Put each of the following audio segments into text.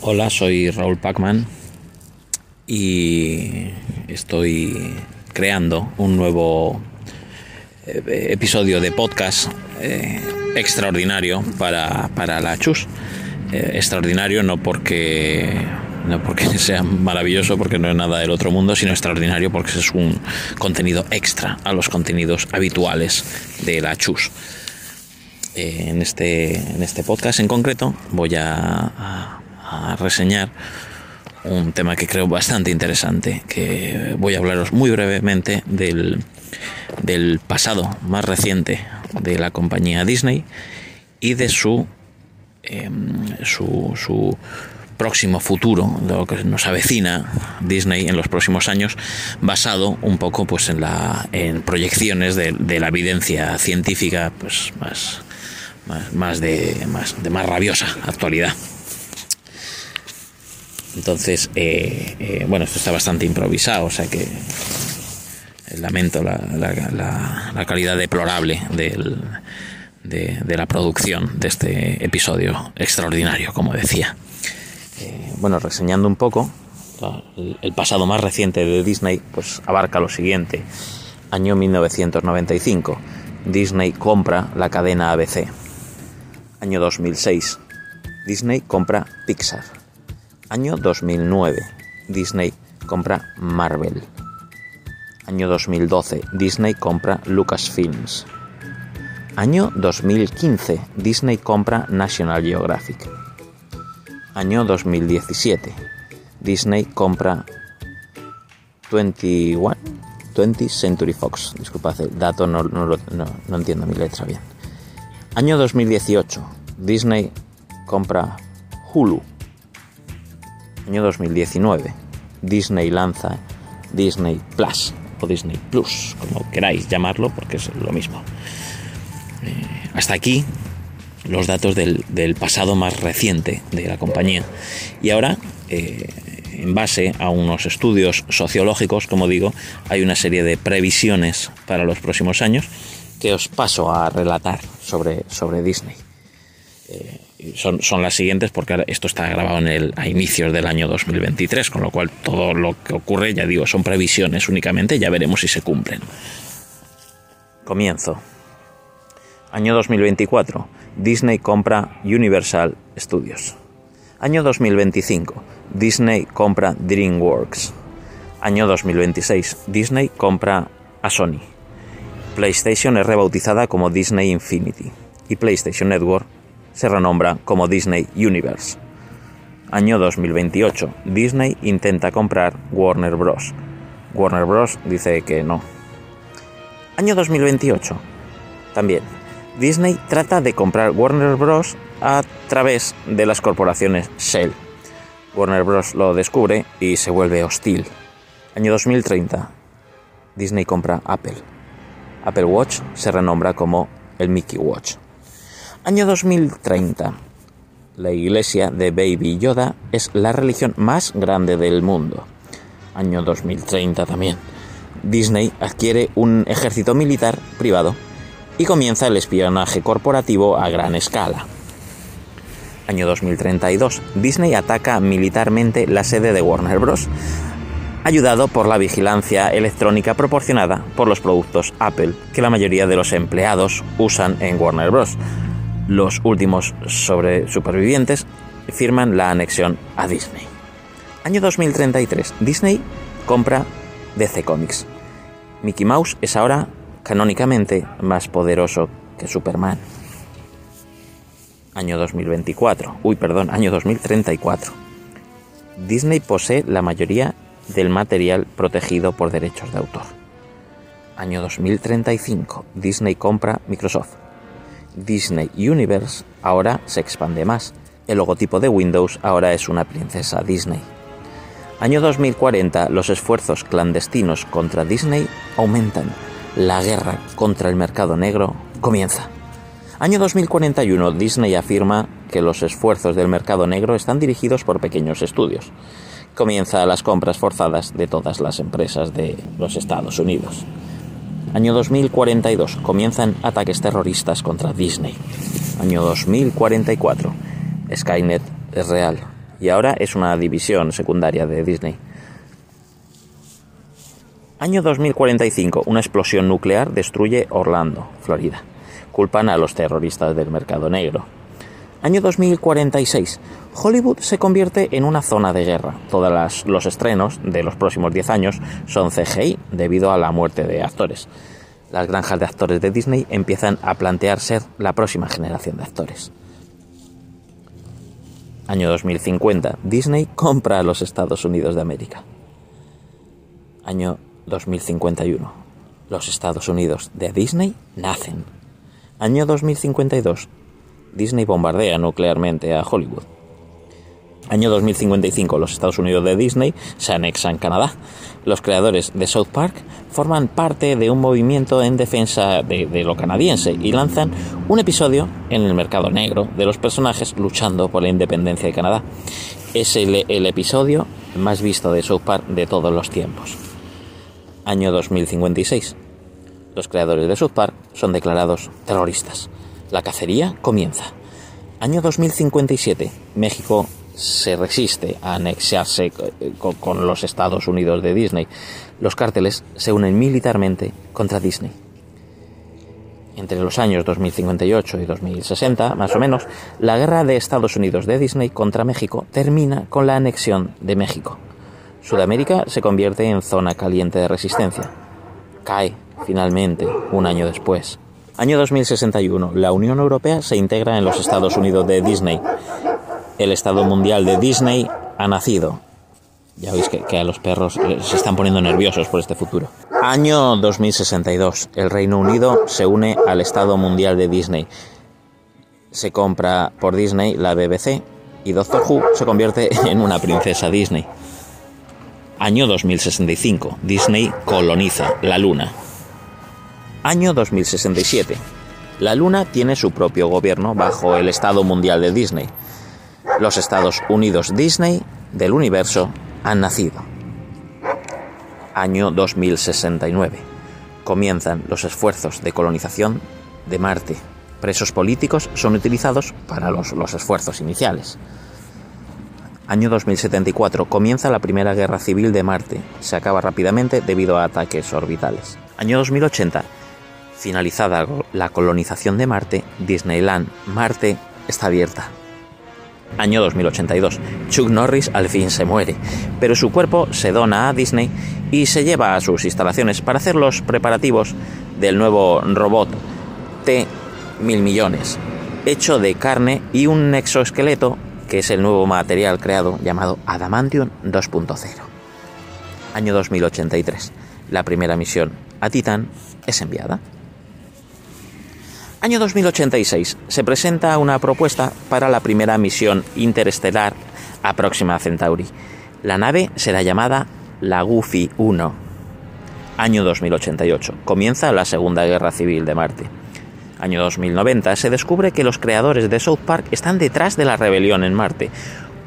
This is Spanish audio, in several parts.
Hola, soy Raúl Pacman y estoy creando un nuevo eh, episodio de podcast eh, extraordinario para, para la Chus. Eh, extraordinario no porque no porque sea maravilloso, porque no es nada del otro mundo, sino extraordinario porque es un contenido extra a los contenidos habituales de la Chus. en, este, en este podcast en concreto voy a a reseñar un tema que creo bastante interesante, que voy a hablaros muy brevemente del, del pasado más reciente de la compañía Disney y de su, em, su, su próximo futuro, lo que nos avecina Disney en los próximos años, basado un poco pues en la en proyecciones de, de la evidencia científica pues más, más, de, más de más rabiosa actualidad. Entonces, eh, eh, bueno, esto está bastante improvisado, o sea que lamento la, calidad deplorable de, la producción de este episodio extraordinario, como decía. Eh, bueno, reseñando un poco, el pasado más reciente de Disney pues abarca lo siguiente. Año 1995, Disney compra la cadena ABC. Año 2006, Disney compra Pixar. Año 2009. Disney compra Marvel. Año 2012. Disney compra Lucasfilms. Año 2015. Disney compra National Geographic. Año 2017. Disney compra 21. 20 Century Fox. Disculpad, el dato no, no entiendo mi letra bien. Año 2018. Disney compra Hulu año 2019, Disney lanza Disney Plus o Disney Plus, como queráis llamarlo, porque es lo mismo. Eh, hasta aquí los datos del, pasado más reciente de la compañía. Y ahora, eh, en base a unos estudios sociológicos, como digo, hay una serie de previsiones para los próximos años que os paso a relatar sobre, sobre Disney. Eh, son, son las siguientes porque esto está grabado en el, a inicios del año 2023, con lo cual todo lo que ocurre, ya digo, son previsiones únicamente, ya veremos si se cumplen. Comienzo. Año 2024. Disney compra Universal Studios. Año 2025. Disney compra DreamWorks. Año 2026. Disney compra a Sony. PlayStation es rebautizada como Disney Infinity y PlayStation Network se renombra como Disney Universe. Año 2028. Disney intenta comprar Warner Bros. Warner Bros. dice que no. Año 2028. También. Disney trata de comprar Warner Bros. a través de las corporaciones Shell. Warner Bros. lo descubre y se vuelve hostil. Año 2030. Disney compra Apple. Apple Watch se renombra como el Mickey Watch. Año 2030. La iglesia de Baby Yoda es la religión más grande del mundo. Año 2030 también. Disney adquiere un ejército militar privado y comienza el espionaje corporativo a gran escala. Año 2032. Disney ataca militarmente la sede de Warner Bros., ayudado por la vigilancia electrónica proporcionada por los productos Apple que la mayoría de los empleados usan en Warner Bros los últimos sobre supervivientes firman la anexión a Disney. Año 2033. Disney compra DC Comics. Mickey Mouse es ahora canónicamente más poderoso que Superman. Año 2024. Uy, perdón, año 2034. Disney posee la mayoría del material protegido por derechos de autor. Año 2035. Disney compra Microsoft. Disney Universe ahora se expande más. El logotipo de Windows ahora es una princesa Disney. Año 2040, los esfuerzos clandestinos contra Disney aumentan. La guerra contra el mercado negro comienza. Año 2041, Disney afirma que los esfuerzos del mercado negro están dirigidos por pequeños estudios. Comienza las compras forzadas de todas las empresas de los Estados Unidos. Año 2042. Comienzan ataques terroristas contra Disney. Año 2044. Skynet es real y ahora es una división secundaria de Disney. Año 2045, una explosión nuclear destruye Orlando, Florida. Culpan a los terroristas del mercado negro. Año 2046, Hollywood se convierte en una zona de guerra. Todos los estrenos de los próximos 10 años son CGI debido a la muerte de actores. Las granjas de actores de Disney empiezan a plantear ser la próxima generación de actores. Año 2050, Disney compra a los Estados Unidos de América. Año 2051, los Estados Unidos de Disney nacen. Año 2052, Disney bombardea nuclearmente a Hollywood. Año 2055, los Estados Unidos de Disney se anexan Canadá. Los creadores de South Park forman parte de un movimiento en defensa de, lo canadiense y lanzan un episodio en el mercado negro de los personajes luchando por la independencia de Canadá. Es el, el episodio más visto de South Park de todos los tiempos. Año 2056. Los creadores de South Park son declarados terroristas. La cacería comienza. Año 2057. México se resiste a anexarse con los Estados Unidos de Disney. Los cárteles se unen militarmente contra Disney. Entre los años 2058 y 2060, más o menos, la guerra de Estados Unidos de Disney contra México termina con la anexión de México. Sudamérica se convierte en zona caliente de resistencia. Cae, finalmente, un año después. Año 2061, la Unión Europea se integra en los Estados Unidos de Disney el Estado Mundial de Disney ha nacido. Ya veis que, a los perros se están poniendo nerviosos por este futuro. Año 2062. El Reino Unido se une al Estado Mundial de Disney. Se compra por Disney la BBC y Doctor Who se convierte en una princesa Disney. Año 2065. Disney coloniza la Luna. Año 2067. La Luna tiene su propio gobierno bajo el Estado Mundial de Disney los Estados Unidos Disney del universo han nacido. Año 2069. Comienzan los esfuerzos de colonización de Marte. Presos políticos son utilizados para los, los esfuerzos iniciales. Año 2074. Comienza la Primera Guerra Civil de Marte. Se acaba rápidamente debido a ataques orbitales. Año 2080. Finalizada la colonización de Marte, Disneyland Marte está abierta. Año 2082. Chuck Norris al fin se muere, pero su cuerpo se dona a Disney y se lleva a sus instalaciones para hacer los preparativos del nuevo robot T mil millones, hecho de carne y un exoesqueleto que es el nuevo material creado llamado Adamantium 2.0. Año 2083. La primera misión a Titán es enviada. Año 2086 se presenta una propuesta para la primera misión interestelar a Próxima Centauri. La nave será llamada la Goofy 1. Año 2088 comienza la Segunda Guerra Civil de Marte. Año 2090 se descubre que los creadores de South Park están detrás de la rebelión en Marte.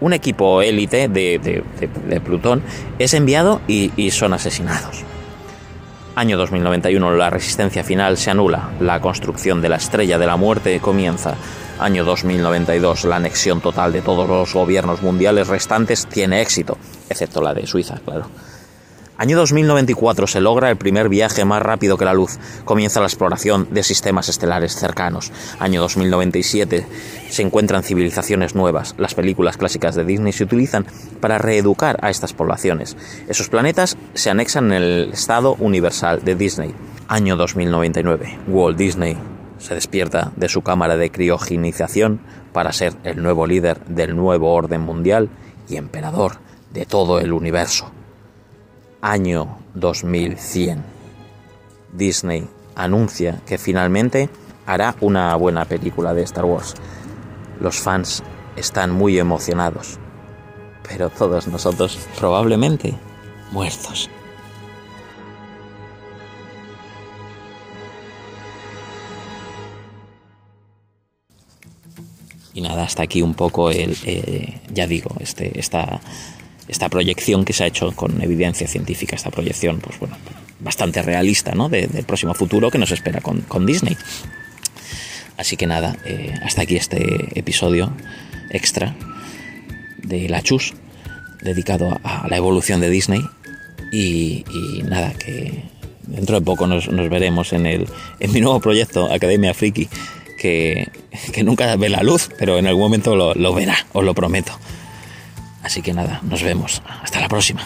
Un equipo élite de, Plutón es enviado y son asesinados. Año 2091, la resistencia final se anula, la construcción de la estrella de la muerte comienza. Año 2092, la anexión total de todos los gobiernos mundiales restantes tiene éxito, excepto la de Suiza, claro. Año 2094 se logra el primer viaje más rápido que la luz. Comienza la exploración de sistemas estelares cercanos. Año 2097 se encuentran civilizaciones nuevas. Las películas clásicas de Disney se utilizan para reeducar a estas poblaciones. Esos planetas se anexan en el estado universal de Disney. Año 2099. Walt Disney se despierta de su cámara de criogenización para ser el nuevo líder del nuevo orden mundial y emperador de todo el universo año 2100. Disney anuncia que finalmente hará una buena película de Star Wars. Los fans están muy emocionados, pero todos nosotros probablemente muertos. Y nada, hasta aquí un poco el, eh, ya digo, este, esta esta proyección que se ha hecho con evidencia científica, esta proyección, pues bueno, bastante realista, ¿no? del próximo futuro que nos espera con, Disney. Así que nada, eh, hasta aquí este episodio extra de La Chus, dedicado a, la evolución de Disney. Y, nada, que dentro de poco nos, veremos en, el, en mi nuevo proyecto, Academia Friki, que, nunca ve la luz, pero en algún momento lo verá, os lo prometo. Así que nada, nos vemos. Hasta la próxima.